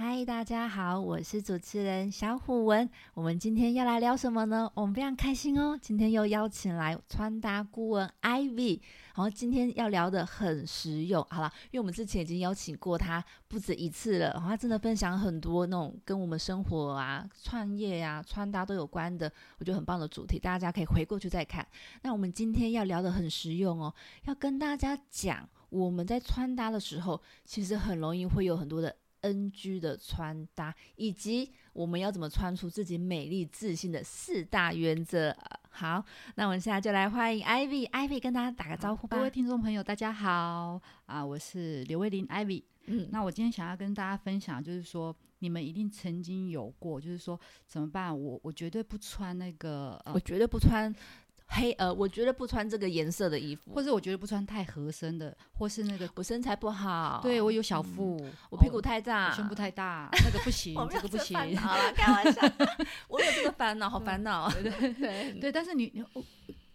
嗨，大家好，我是主持人小虎文。我们今天要来聊什么呢？我们非常开心哦，今天又邀请来穿搭顾问 Ivy。然后今天要聊的很实用，好了，因为我们之前已经邀请过他不止一次了，然后他真的分享很多那种跟我们生活啊、创业呀、穿搭都有关的，我觉得很棒的主题，大家可以回过去再看。那我们今天要聊的很实用哦，要跟大家讲，我们在穿搭的时候，其实很容易会有很多的。NG 的穿搭，以及我们要怎么穿出自己美丽自信的四大原则。好，那我们现在就来欢迎 Ivy，Ivy 跟大家打个招呼吧。各位听众朋友，大家好啊，我是刘威林 Ivy。嗯，那我今天想要跟大家分享，就是说你们一定曾经有过，就是说怎么办？我我绝对不穿那个，我绝对不穿。黑呃，我觉得不穿这个颜色的衣服，或者我觉得不穿太合身的，或是那个我身材不好，对我有小腹，我屁股太大，胸部太大，那个不行，这个不行。好了，开玩笑，我有这个烦恼，好烦恼。对对对对，但是你你，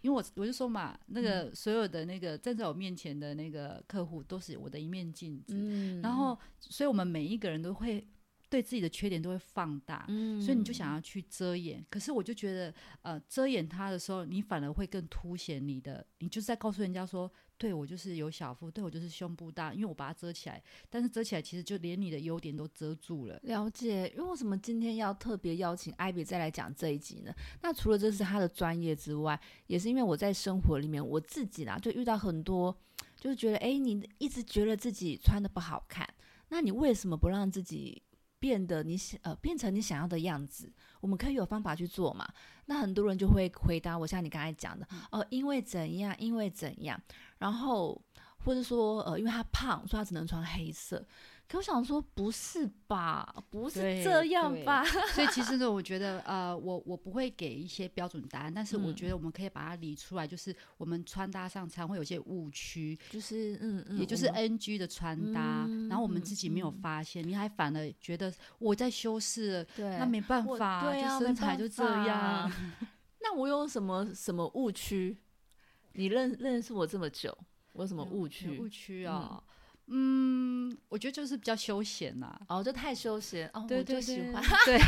因为我我就说嘛，那个所有的那个站在我面前的那个客户都是我的一面镜子，然后，所以我们每一个人都会。对自己的缺点都会放大，所以你就想要去遮掩。可是我就觉得，呃，遮掩它的时候，你反而会更凸显你的。你就是在告诉人家说，对我就是有小腹，对我就是胸部大，因为我把它遮起来。但是遮起来，其实就连你的优点都遮住了。了解。因为为什么今天要特别邀请艾比再来讲这一集呢？那除了这是他的专业之外，也是因为我在生活里面我自己啦，就遇到很多，就是觉得，哎，你一直觉得自己穿的不好看，那你为什么不让自己？变得你想呃变成你想要的样子，我们可以有方法去做嘛？那很多人就会回答我，像你刚才讲的，哦，因为怎样，因为怎样，然后或者说呃，因为他胖，所以他只能穿黑色。可我想说，不是吧？不是这样吧？所以其实呢，我觉得，呃，我我不会给一些标准答案，但是我觉得我们可以把它理出来，就是我们穿搭上常会有些误区，就是嗯嗯，也就是 NG 的穿搭，然后我们自己没有发现，你还反而觉得我在修饰，对，那没办法，对就身材就这样。那我有什么什么误区？你认认识我这么久，我有什么误区？误区啊？嗯，我觉得就是比较休闲呐，哦，就太休闲哦，我就喜欢，对，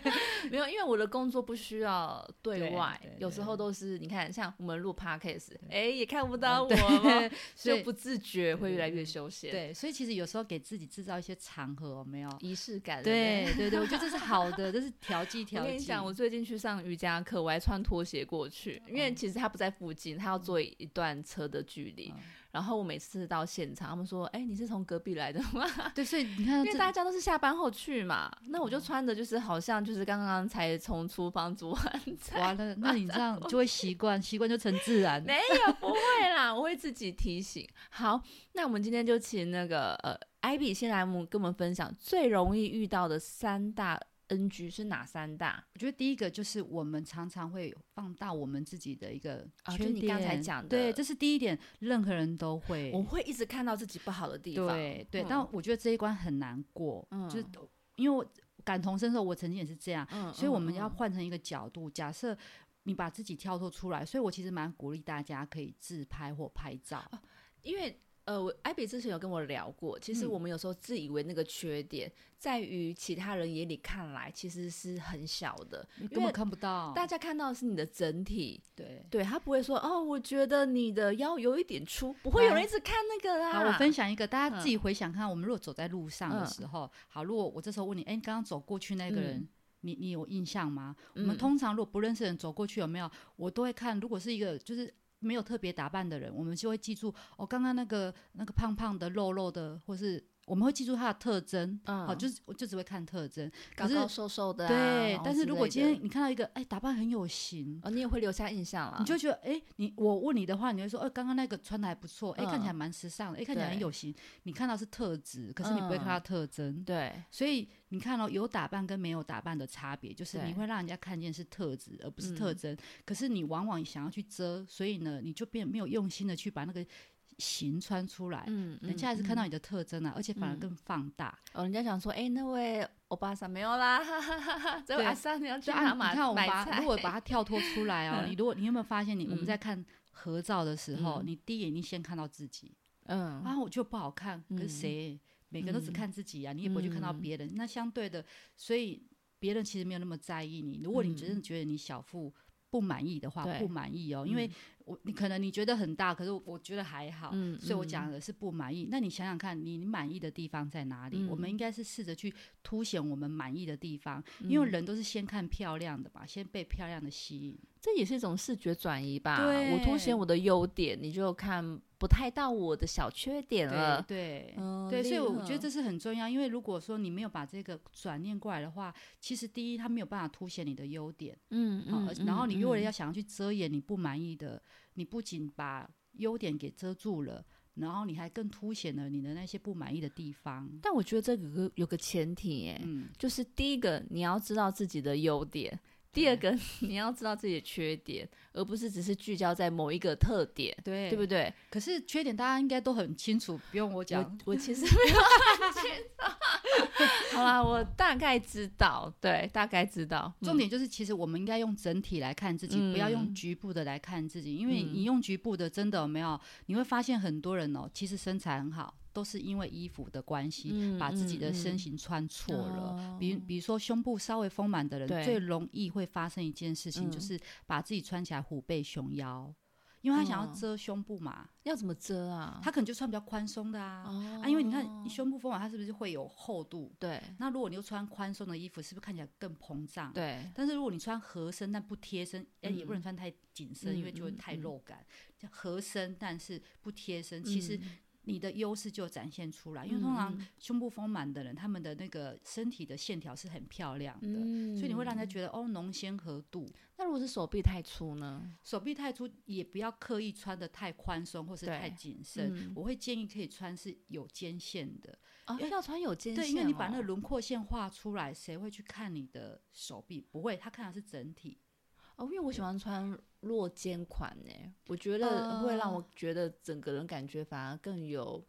没有，因为我的工作不需要对外，有时候都是你看，像我们录 podcast，哎，也看不到我，所以不自觉会越来越休闲，对，所以其实有时候给自己制造一些场合，没有仪式感，对对对，我觉得这是好的，这是调剂调剂。我跟你讲，我最近去上瑜伽课，我还穿拖鞋过去，因为其实他不在附近，他要坐一段车的距离。然后我每次到现场，他们说：“哎，你是从隔壁来的吗？” 对，所以你看，因为大家都是下班后去嘛，那我就穿的就是好像就是刚刚才从厨房煮完菜。完了，那你这样就会习惯，习惯就成自然。没有，不会啦，我会自己提醒。好，那我们今天就请那个呃，艾比先来，我们跟我们分享最容易遇到的三大。NG 是哪三大？我觉得第一个就是我们常常会放大我们自己的一个缺点。你刚才讲的，对，这是第一点，任何人都会。我会一直看到自己不好的地方。对对，但我觉得这一关很难过，嗯就是因为我感同身受，我曾经也是这样。嗯，所以我们要换成一个角度，假设你把自己跳脱出来，所以我其实蛮鼓励大家可以自拍或拍照，因为。呃，我艾比之前有跟我聊过，其实我们有时候自以为那个缺点，在于其他人眼里看来其实是很小的，根本看不到。大家看到的是你的整体，对对，他不会说哦，我觉得你的腰有一点粗，不会有人一直看那个啦。好，我分享一个，大家自己回想看，我们如果走在路上的时候，好，如果我这时候问你，哎，你刚刚走过去那个人，你你有印象吗？我们通常如果不认识人走过去有没有，我都会看，如果是一个就是。没有特别打扮的人，我们就会记住哦，刚刚那个那个胖胖的、肉肉的，或是。我们会记住他的特征，好，就是我就只会看特征，高高瘦瘦的，对。但是如果今天你看到一个，哎，打扮很有型，哦，你也会留下印象了。你就觉得，哎，你我问你的话，你会说，哎，刚刚那个穿的还不错，哎，看起来蛮时尚的，哎，看起来很有型。你看到是特质，可是你不会看到特征，对。所以你看到有打扮跟没有打扮的差别，就是你会让人家看见是特质，而不是特征。可是你往往想要去遮，所以呢，你就变没有用心的去把那个。形穿出来，嗯，人家还是看到你的特征啊，而且反而更放大。哦，人家想说，哎，那位欧巴桑没有啦，哈哈哈哈。这位阿桑你要去哪买？你看，我把如果把它跳脱出来哦，你 如果你有没有发现，你我们在看合照的时候，你第一眼你先看到自己，嗯，啊，我就不好看，跟谁？每个人都只看自己啊，你也不会去看到别人。那相对的，所以别人其实没有那么在意你。如果你真的觉得你小腹不满意的话，不满意哦，因为。我你可能你觉得很大，可是我觉得还好，所以我讲的是不满意。那你想想看，你满意的地方在哪里？我们应该是试着去凸显我们满意的地方，因为人都是先看漂亮的吧，先被漂亮的吸引。这也是一种视觉转移吧。我凸显我的优点，你就看不太到我的小缺点了。对，对，所以我觉得这是很重要。因为如果说你没有把这个转念过来的话，其实第一，他没有办法凸显你的优点。嗯嗯。然后你如果要想要去遮掩你不满意的。你不仅把优点给遮住了，然后你还更凸显了你的那些不满意的地方。但我觉得这个有个前提，哎，就是第一个你要知道自己的优点。第二个，你要知道自己的缺点，而不是只是聚焦在某一个特点，对对不对？可是缺点大家应该都很清楚，不用我讲。我其实 没有很清楚。好啦，我大概知道，对，大概知道。重点就是，其实我们应该用整体来看自己，不要用局部的来看自己，因为你用局部的，真的没有，你会发现很多人哦，其实身材很好。都是因为衣服的关系，把自己的身形穿错了。比比如说胸部稍微丰满的人，最容易会发生一件事情，就是把自己穿起来虎背熊腰，因为他想要遮胸部嘛。要怎么遮啊？他可能就穿比较宽松的啊。啊，因为你看你胸部丰满，它是不是会有厚度？对。那如果你又穿宽松的衣服，是不是看起来更膨胀？对。但是如果你穿合身但不贴身，哎，也不能穿太紧身，因为就会太肉感。合身但是不贴身，其实。你的优势就展现出来，因为通常胸部丰满的人，他们的那个身体的线条是很漂亮的，所以你会让人家觉得哦，浓纤合度。那如果是手臂太粗呢？手臂太粗也不要刻意穿的太宽松或是太紧身，我会建议可以穿是有肩线的啊，要穿有肩线，对，因为你把那个轮廓线画出来，谁会去看你的手臂？不会，他看的是整体。哦，因为我喜欢穿落肩款呢，我觉得会让我觉得整个人感觉反而更有。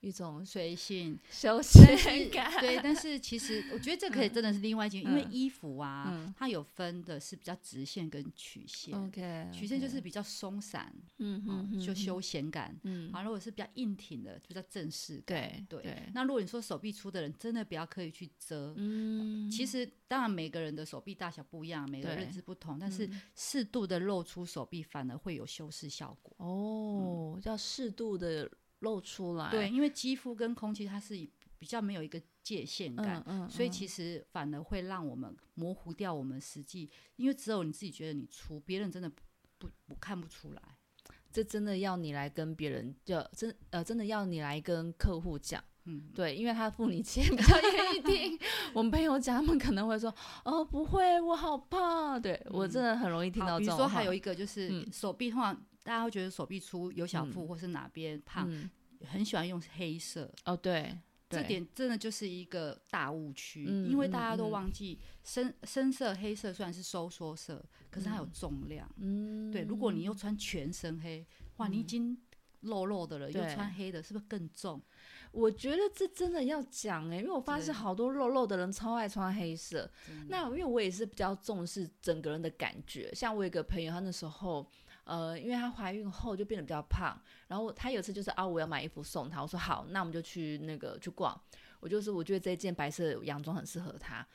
一种随性、休闲感，对。但是其实我觉得这可以真的是另外一件，因为衣服啊，它有分的是比较直线跟曲线。OK，曲线就是比较松散，嗯嗯，就休闲感。嗯，好，如果是比较硬挺的，就比较正式。对对。那如果你说手臂粗的人，真的不要刻意去遮。嗯，其实当然每个人的手臂大小不一样，每个认知不同，但是适度的露出手臂反而会有修饰效果。哦，叫适度的。露出来，对，因为肌肤跟空气它是比较没有一个界限感，嗯所以其实反而会让我们模糊掉我们实际，因为只有你自己觉得你粗，别人真的不不看不出来。这真的要你来跟别人，就真呃真的要你来跟客户讲，嗯，对，因为他付你钱比较愿意听。我们朋友讲，他们可能会说，哦，不会，我好胖。对我真的很容易听到这种。比如说还有一个就是手臂通常。大家会觉得手臂粗、有小腹，或是哪边胖，很喜欢用黑色。哦，对，这点真的就是一个大误区，因为大家都忘记深深色黑色虽然是收缩色，可是它有重量。嗯，对，如果你又穿全身黑，哇，你已经肉肉的了，又穿黑的，是不是更重？我觉得这真的要讲哎，因为我发现好多肉肉的人超爱穿黑色。那因为我也是比较重视整个人的感觉，像我有个朋友，他那时候。呃，因为她怀孕后就变得比较胖，然后她有次就是啊，我要买衣服送她，我说好，那我们就去那个去逛。我就是我觉得这件白色洋装很适合她，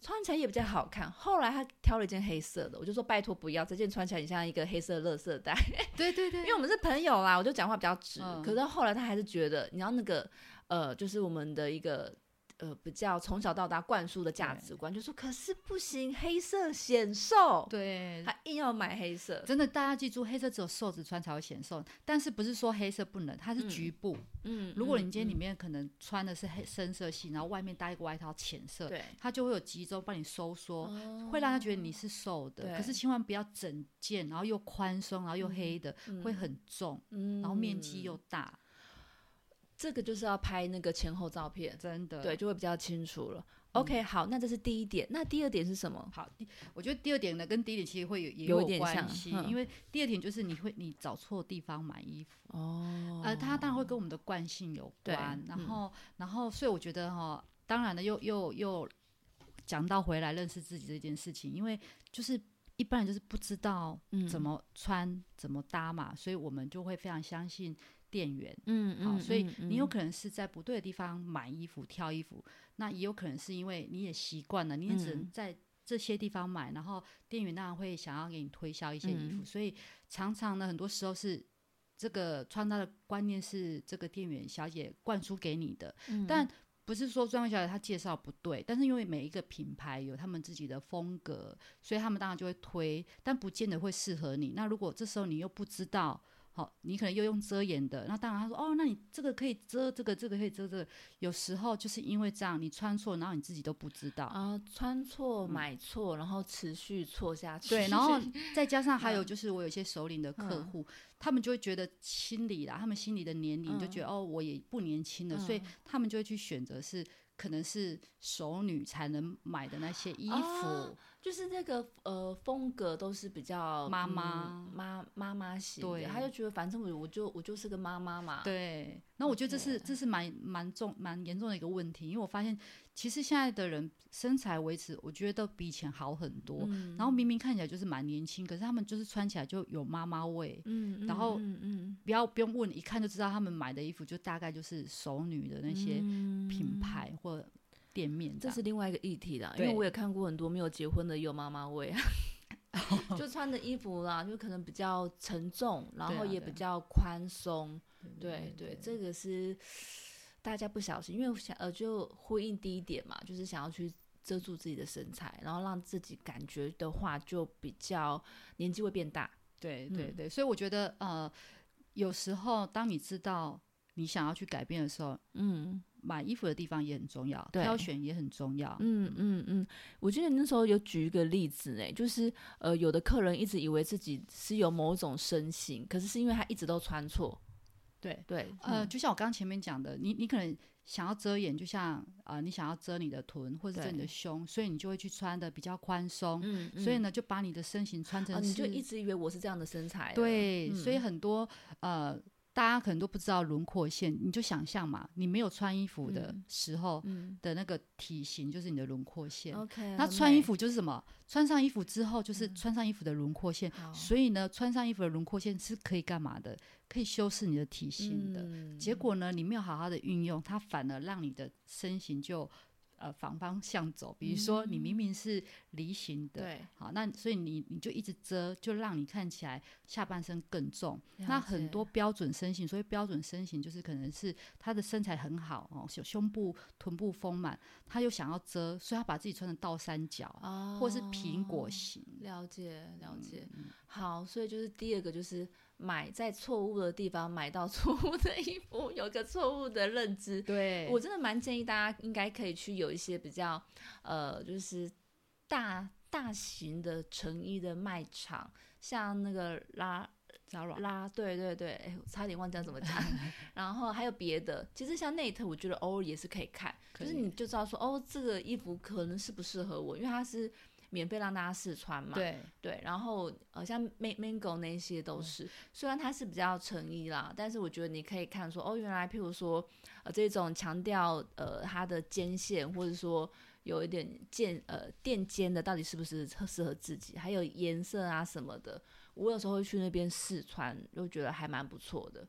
穿起来也比较好看。后来她挑了一件黑色的，我就说拜托不要，这件穿起来很像一个黑色垃圾袋。对对对，因为我们是朋友啦，我就讲话比较直。可是后来她还是觉得，你知道那个呃，就是我们的一个。呃，比较从小到大灌输的价值观，就说可是不行，黑色显瘦。对，他硬要买黑色。真的，大家记住，黑色只有瘦子穿才会显瘦。但是不是说黑色不能，它是局部。嗯。如果你今天里面可能穿的是黑深色系，然后外面搭一个外套浅色，对，它就会有集中帮你收缩，会让他觉得你是瘦的。可是千万不要整件，然后又宽松，然后又黑的，会很重，然后面积又大。这个就是要拍那个前后照片，真的，对，就会比较清楚了。OK，好，那这是第一点。那第二点是什么？好，我觉得第二点呢，跟第一点其实会有也有点关系，因为第二点就是你会你找错地方买衣服哦，呃，它当然会跟我们的惯性有关。然后，然后，所以我觉得哈，当然了，又又又讲到回来认识自己这件事情，因为就是一般人就是不知道怎么穿怎么搭嘛，所以我们就会非常相信。店员，嗯嗯，好，所以你有嗯。可能是在不对的地方买衣服、挑衣服，那也有可能是因为你也习惯了，你也只能嗯。在这些地方买，然后店员当然会想要给你推销一些衣服，嗯。所以常常呢，很多时候是这个穿搭的观念是这个店员小姐灌输给你的，嗯。但不是说专柜小姐她介绍不对，但是因为每一个品牌有他们自己的风格，所以他们当然就会推，但不见得会适合你。那如果这时候你又不知道，好，你可能又用遮掩的，那当然他说哦，那你这个可以遮这个，这个可以遮这个。有时候就是因为这样，你穿错，然后你自己都不知道。啊，穿错买错，然后持续错下去，对，然后 再加上还有嗯。就是我有一些首领的客嗯户，他们就会觉得心里啦，他们心里的年龄就嗯。觉得、哦，我也不年轻了，所以嗯。他们就会去选择是可能是熟女才能买的那些衣服。哦就是那个呃风格都是比较妈嗯妈妈妈妈型对的，他就觉得反正我我就我就是个妈妈嘛，对，那我觉得这是这是蛮蛮重蛮严重的一个问题，因为我发现其实现在的人身材维持，我觉得都比以前好很多。嗯然后明明看起来就是蛮年轻，可是他们就是穿起来就有妈妈味。嗯，然后嗯嗯不要不用问，一看就知道他们买的衣服就大概就是熟女的那些品牌或店面这是另外一个议题啦，因为我也看过很多没有结婚的也有妈妈味啊，就穿的衣服啦，就可能比较沉重，然后也比较宽松，对对对，这个是大家不小心，因为想呃就呼应第一点嘛，就是想要去遮住自己的身材，然后让自己感觉的话就比较年纪会变大，嗯对对对，所以我觉得呃，有时候当你知道你想要去改变的时候，嗯。买衣服的地方也很重要，挑选也很重要。嗯嗯嗯，我记得你那时候有举一个例子呢，就是呃有的客人一直以为自己是有某种身形，可是是因为他一直都穿错，对，对，呃，嗯。就像我刚刚前面讲的，你你可能想要遮掩，就像啊、呃你想要遮你的臀或者遮你的胸，所以你就会去穿的比较宽松，嗯，嗯所以呢，就把你的身形穿成你就一直以为我是这样的身材了，对，所以嗯。很多呃。大家可能都不知道轮廓线，你就想象嘛，你没有穿衣服的嗯时候嗯的那个体型就是你的轮廓线。，OK，那穿衣服就是什么？穿上衣服之后就是嗯穿上衣服的轮廓线，好所以呢，穿上衣服的轮廓线是可以干嘛的？可以修饰你的体型的。嗯结果呢，你没有好好的运用，它反而让你的身形就呃反方向走。比如说，你明明是梨形的，嗯对，好，那所以你你就一直遮，就让你看起来下半身更重。那很多标准身形，所以标准身形就是可能是他的身材很好哦，胸胸部、臀部丰满，他又想要遮，所以他把自己穿成倒三角，哦，或是苹果型。了解了解，嗯好，所以就是第二个就是买在错误的地方买到错误的衣服，有个错误的认知。对，我真的蛮建议大家应该可以去有一些比较呃，就是大大型的成衣的卖场，像那个拉 Zara 拉，对对对，哎，我差点忘记要怎么讲。然后还有别的，其实像 Net，我觉得偶尔也是可以看，就是你就知道说，哦，这个衣服可能适不适合我，因为它是免费让大家试穿嘛。对。对，然后呃，像 Man Mango 那些都是，虽然它是比较成衣啦，但是我觉得你可以看说，哦，原来譬如说，呃，这种强调呃它的肩线，或者说有一点渐呃垫肩的，到底是不是特适合自己，还有颜色啊什么的，我有时候会去那边试穿，就觉得还蛮不错的，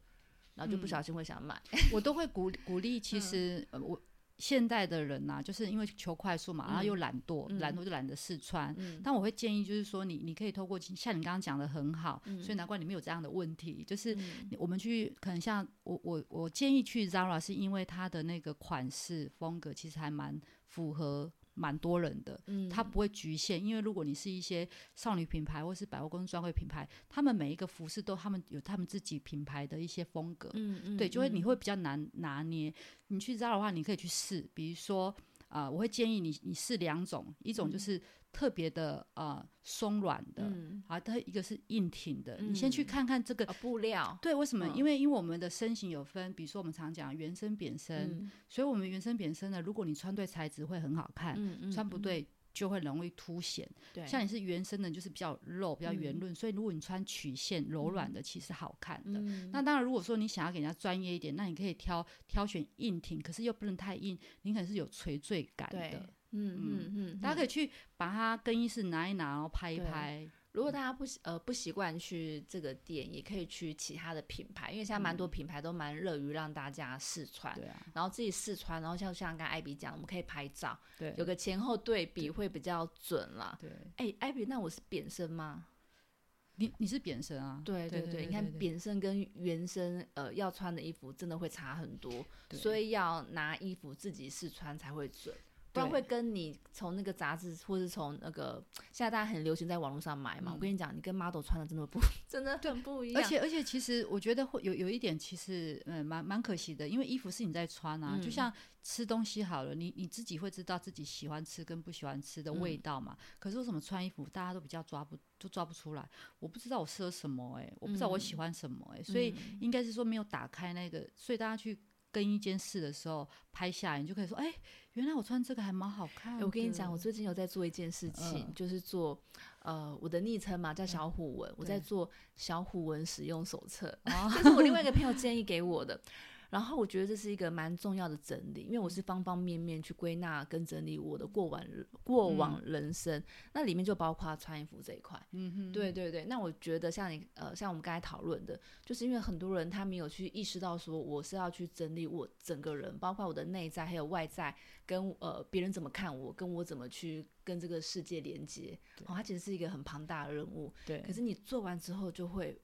然后就不嗯。小心会想买。我都会鼓鼓励，嗯。其实、呃我现代的人呐、就是因为求快速嘛，然后又懒惰，嗯懒惰就懒得试穿。嗯但我会建议，就是说你你可以透过像你刚刚讲的很好，嗯所以难怪你没有这样的问题。就是嗯我们去可能像我我我建议去 Zara，是因为它的那个款式风格其实还蛮符合蛮多人的。嗯它不会局限，因为如果你是一些少女品牌或是百货公司专柜品牌，他们每一个服饰都他们有他们自己品牌的一些风格，嗯嗯对，就会你嗯会比较难拿捏。你去 Zara 的话，你可以去试，比如说，啊，我会建议你你试两种，一种就是特别的呃松软的，嗯啊，它一个是硬挺的。你先去嗯看看这个。呃布料，对，为什么？嗯因为因为我们的身形有分，比如说我们常讲原身、扁身，嗯所以我们原身、扁身呢，如果你穿对材质会很好看，穿不对就会容易凸显。对，像你是原生的，就是比较肉、比较圆嗯润，所以如果你穿曲线柔软的，其实好看的。嗯那当然，如果说你想要给人家专业一点，那你可以挑挑选硬挺，可是又不能太硬，你可能是有垂坠感对的。，嗯嗯嗯，大家可以去把它更衣室拿一拿，然后拍一拍。如果大家不呃不习惯去这个店，也可以去其他的品牌，因为现在蛮多品牌都蛮乐于让大家试穿，对啊，然后自己试穿，然后像像刚艾比讲，我们可以拍照，对，有个前后对比会比较准了。对，哎，艾比，那我是扁身吗？你你是扁身啊？对对对，你看扁身跟原身呃要穿的衣服真的会差很多，所以要拿衣服自己试穿才会准。不然会跟你从那个杂志，或是从那个现在大家很流行在网络上买嘛。我跟你讲，你跟 model 穿的真的不，真的很不一样。而且而且，其实我觉得会有有一点，其实嗯，蛮蛮可惜的，因为衣服是你在穿啊。就像吃东西好了，你你自己会知道自己喜欢吃跟不喜欢吃的味道嘛。可是为什么穿衣服大家都比较抓不都抓不出来？我不知道我适合什么哎，我不知道我喜欢什么哎，所以应该是说没有打开那个，所以大家去更衣间事的时候拍下来，你就可以说哎。原来我穿这个还蛮好看。我跟你讲，我最近有在做一件事情，就是做呃我的昵称嘛，叫小虎纹，我在做小虎纹使用手册，这是我另外一个朋友建议给我的。然后我觉得这是一个蛮重要的整理，因为我是方方面面去归纳跟整理我的过往过往人生，那里面就包括穿衣服这一块。嗯哼，对对对。那我觉得像你呃，像我们刚才讨论的，就是因为很多人他没有去意识到说我是要去整理我整个人，包括我的内在还有外在，跟呃别人怎么看我，跟我怎么去跟这个世界连接。哦，它其实是一个很庞大的任务。对。可是你做完之后就会。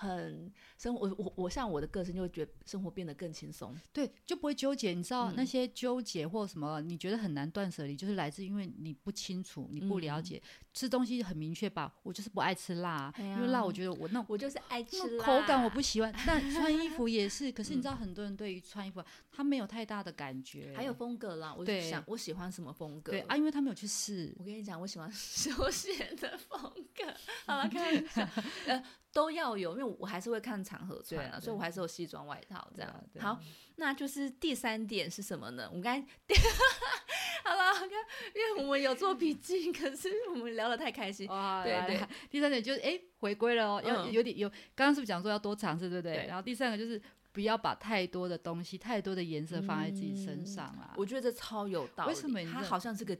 很生活，我我我像我的个性就会觉得生活变得更轻松，对，就不会纠结。你知道那些纠结或什么，你觉得很难断舍离，就是来自因为你不清楚，你不了解。吃东西很明确吧，我就是不爱吃辣，因为辣我觉得我那我就是爱吃口感我不喜欢。但穿衣服也是，可是你知道很多人对于穿衣服他没有太大的感觉，还有风格啦。我就想我喜欢什么风格？对啊，因为他没有去试。我跟你讲，我喜欢 休闲的风格。好了，看一下，呃。都要有，因为我还是会看场合穿啊，所以我还是有西装外套这样。好，那就是第三点是什么呢？我们刚才 好了，看，因为我们有做笔记，可是我们聊得太开心。哇，对对。第三点就是哎，回归了哦，要有点有。刚刚是不是讲说要多尝试，对不对？然后第三个就是不要把太多的东西、太多的颜色放在自己身上啊。我觉得这超有道理。为什么？它好像是个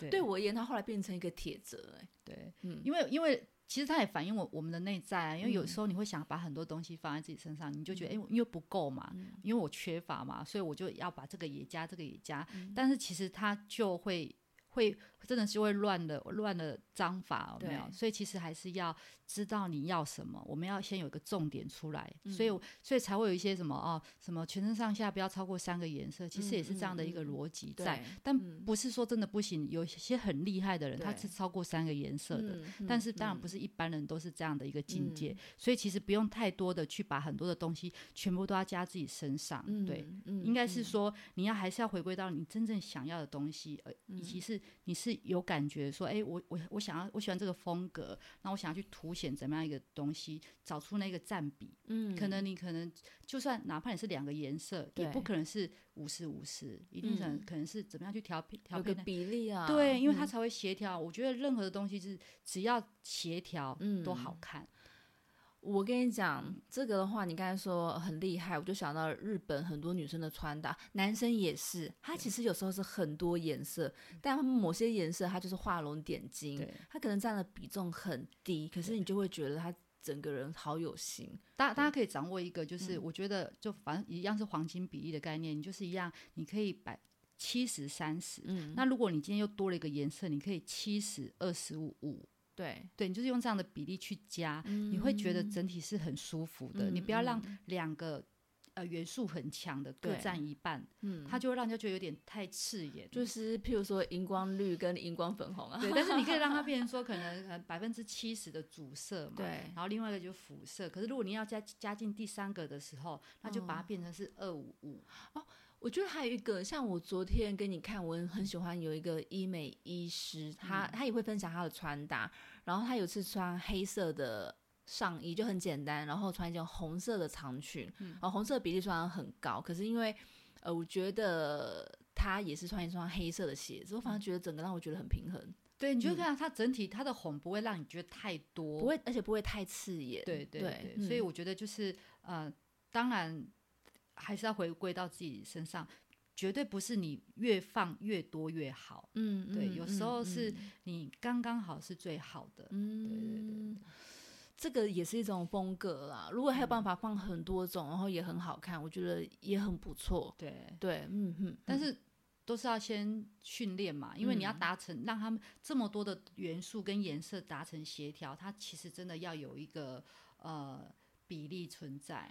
呃，对我而言，它后来变成一个铁则。哎，对，嗯，因为因为。其实它也反映我我们的内在啊，因为有时候你会想把很多东西放在自己身上，你就觉得哎，因为不够嘛，因为我缺乏嘛，所以我就要把这个也加，这个也加，但是其实它就会会真的是会乱的乱的章法，有没有？所以其实还是要。知道你要什么，我们要先有一个重点出来，所以所以才会有一些什么哦，什么全身上下不要超过三个颜色，其实也是这样的一个逻辑在，但不是说真的不行。有些很厉害的人，他是超过三个颜色的，但是当然不是一般人都是这样的一个境界，所以其实不用太多的去把很多的东西全部都要加自己身上，对，应该是说你要还是要回归到你真正想要的东西，呃，以及是你是有感觉说，哎，我我我想要我喜欢这个风格，那我想要去凸显怎么样一个东西，找出那个占比，嗯，可能你可能就算哪怕你是两个颜色，也不可能是五十五十，一定可能可能是怎么样去调调配比例啊？对，因为它才会协调。我觉得任何的东西是只要协调，嗯，都好看。我跟你讲，这个的话，你刚才说很厉害，我就想到日本很多女生的穿搭，男生也是，他其实有时候是很多颜色，但某些颜色它就是画龙点睛，他可能占的比重很低，可是你就会觉得他整个人好有型。大大家可以掌握一个，就是我觉得就反正一样是黄金比例的概念，你就是一样，你可以摆七十三十，嗯，那如果你今天又多了一个颜色，你可以七十二十五五。对对，你就是用这样的比例去加，你会觉得整体是很舒服的。你不要让两个呃元素很强的各占一半，嗯，它就会让人家觉得有点太刺眼。就是譬如说荧光绿跟荧光粉红啊，对。但是你可以让它 变成说可能百分之七十的主色嘛，对。然后另外一个就辅色。可是如果你要加加进第三个的时候，那就把它变成是二五五哦。我觉得还有一个，像我昨天跟你看，我很喜欢有一个医美医师，他他也会分享他的穿搭。然后他有次穿黑色的上衣，就很简单，然后穿一件红色的长裙，然后红色比例虽然很高，可是因为呃，我觉得他也是穿一双黑色的鞋子，我反而觉得整个让我觉得很平衡。对，你就看它整体它的红不会让你觉得太多，不会，而且不会太刺眼。对对对，所以我觉得就是呃，当然。还是要回归到自己身上，绝对不是你越放越多越好。嗯，对，嗯有时候嗯是嗯你刚刚好是最好的。嗯，对对对这个也是一种风格啦。如果还有办法放很多种，然后也很好看，我觉得也很不错。对，对，嗯哼，但是都是要先训练嘛，因为你要嗯达成让他们这么多的元素跟颜色达成协调，它其实真的要有一个呃比例存在。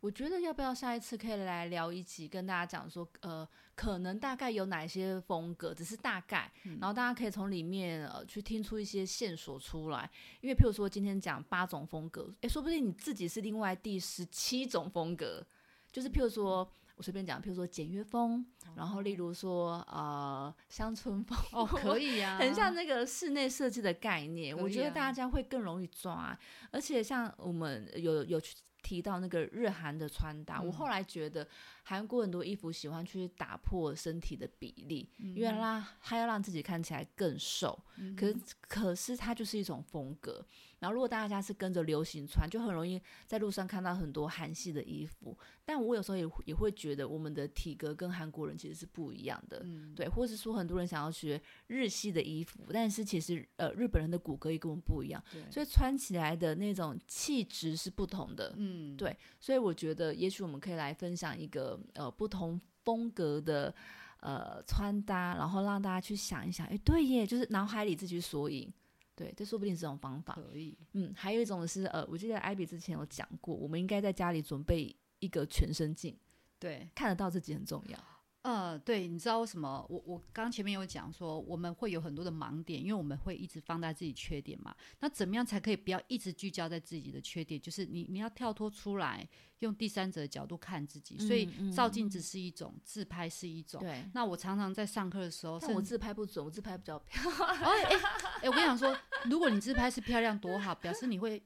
我觉得要不要下一次可以来聊一集，跟大家讲说，呃，可能大概有哪些风格，只是大概，嗯然后大家可以从里面呃去听出一些线索出来。因为譬如说今天讲八种风格，诶，说不定你自己是另外第十七种风格，就是譬如说。我随便讲，譬如说简约风，然后例如说呃乡村风，哦，可以呀、很像那个室内设计的概念，我觉得啊大家会更容易抓，而且像我们有有去提到那个日韩的穿搭，我嗯后来觉得韩国很多衣服喜欢去打破身体的比例，因为让他要让自己看起来更瘦，嗯可是可是它就是一种风格。然后如果大家是跟着流行穿，就很容易在路上看到很多韩系的衣服。但我有时候也也会觉得我们的体格跟韩国人其实是不一样的，嗯对，或是说很多人想要学日系的衣服，但是其实呃日本人的骨骼也跟我们不一样，所以穿起来的那种气质是不同的。嗯，对所以我觉得也许我们可以来分享一个呃不同风格的呃穿搭，然后让大家去想一想，哎，对耶，就是脑海里自己索引。对，这说不定是这种方法。可以。嗯，还有一种是呃，我记得艾比之前有讲过，我们应该在家里准备一个全身镜，对，看得到自己很重要。呃，对，你知道为什么？我我刚前面有讲说，我们会有很多的盲点，因为我们会一直放大自己缺点嘛。那怎么样才可以不要一直聚焦在自己的缺点？就是你你要跳脱出来，用第三者的角度看自己。所以照镜子是一种，自拍是一种。对，那我常常在上课的时候，但我自拍不准，我自拍比较漂亮，哎、哎、我跟你讲说，如果你自拍是漂亮多好，表示你会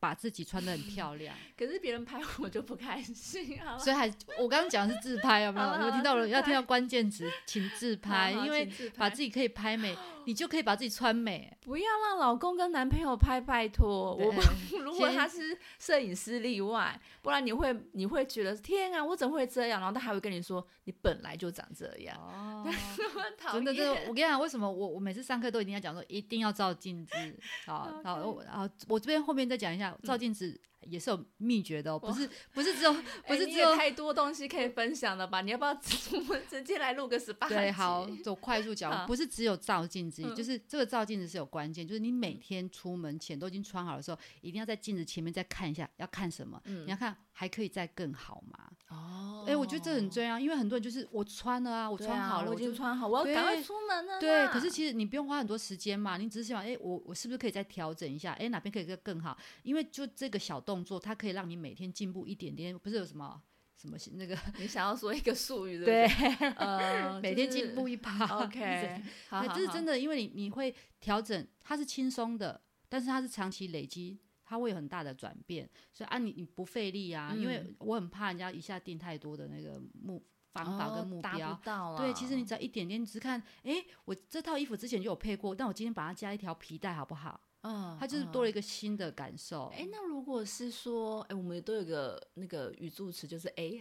把自己穿的很漂亮。可是别人拍我就不开心啊。所以还我刚刚讲的是自拍，有没有？好好你们听到了？要听到关键词，请自拍，因为把自己可以拍美，你就可以把自己穿美。不要让老公跟男朋友拍，拜托。我对 如果他是摄影师例外，不然你会你会觉得天啊，我怎么会这样？然后他还会跟你说你本来就长这样，哦，真的，真的，我跟你讲，为什么我我每次上课都一定要讲说，一定要照镜子。好，好，然后，我这边后面再讲一下，照镜子也是有秘诀的哦，不是不是只有 不哎是只有太多东西可以分享了吧？你要不要直我们直接来录个十八？对，好，走快速好讲，不是只有照镜子，嗯就是这个照镜子是有关键，就是你每天出门前都已经穿好的时候，一定要在镜子前面再看一下，要看什么？嗯你要看还可以再更好吗？哦，哎、我觉得这很重要，因为很多人就是我穿了啊，我穿好了，啊我就。穿好，我要赶快出门了。对，可是其实你不用花很多时间嘛，你只是想，哎、我我是不是可以再调整一下？哎、哪边可以更更好？因为就这个小动作，它可以让你每天进步一点点，不是有什么什么那个 你想要说一个术语，对对不对，呃，每天进步一趴 OK，这是真的，因为你你会调整，它是轻松的，但是它是长期累积，它会有很大的转变。所以啊，你你不费力啊，因为嗯我很怕人家一下定太多的那个目方法跟目标。对，其实你只要一点点，你只是看，诶，我这套衣服之前就有配过，但我今天把它加一条皮带，好不好？嗯，它就是嗯多了一个新的感受。哎、那如果是说，哎、我们都有个那个语助词，就是 A，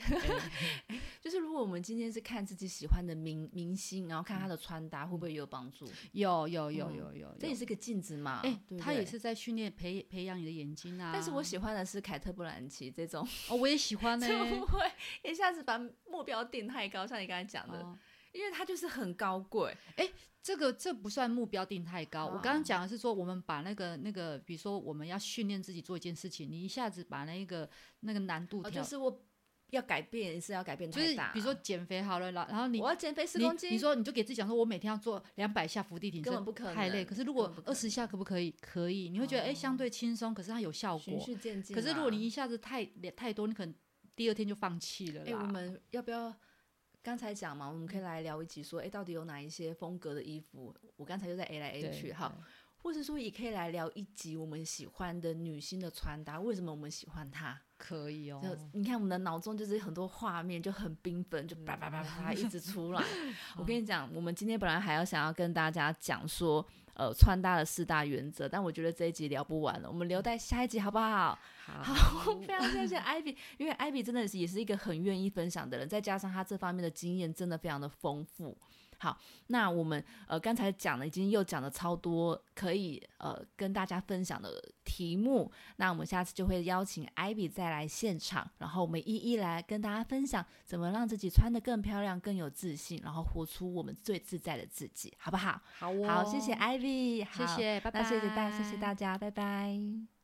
就是如果我们今天是看自己喜欢的明明星，然后看他的穿搭，会不会也有帮助？有有有嗯有有，这也是个镜子嘛，哎，对不对它也是。在训练培培养你的眼睛啊。但是我喜欢的是凯特·布兰奇这种，哦，我也喜欢 呢、就不会一下子把目标定太高，像你刚才讲的，哦因为它就是很高贵。哎这个这不算目标定太高。我刚刚哦讲的是说，我们把那个那个，比如说我们要训练自己做一件事情，你一下子把那个那个难度哦，就是我要改变是要改变就是，比如说减肥好了，然然后你我要减肥十公斤，你说你就给自己讲说，我每天要做两百下伏地挺身，根本不可能太累。可是如果二十下可不可以？可以，你会觉得哎、诶相对轻松，可是它有效循果。序渐进啦。可是如果你一下子太太多，你可能第二天就放弃了哎、啦。我们要不要刚才讲嘛？我们可以来聊一集说，哎、到底有哪一些风格的衣服？我刚才就在 A 来 A 去，哈，或者说也可以来聊一集我们喜欢的女星的穿搭，为什么我们喜欢她？可以哦就。你看我们的脑中就是很多画面，就很缤纷，就叭叭叭叭叭一直出来。我跟你讲，我们今天本来还要想要跟大家讲说。呃穿搭的四大原则。但我觉得这一集聊不完了，我们留待下一集好不好？好，非常谢谢艾比，因为艾比真的是也是一个很愿意分享的人，再加上他这方面的经验真的非常的丰富。好，那我们呃刚才讲了，已经又讲了超多可以呃跟大家分享的题目。那我们下次就会邀请艾比再来现场，然后我们一一来跟大家分享怎么让自己穿得更漂亮、更有自信，然后活出我们最自在的自己，好不好？好，好，谢谢艾比，谢谢，拜拜，谢谢大，谢谢大家，拜拜。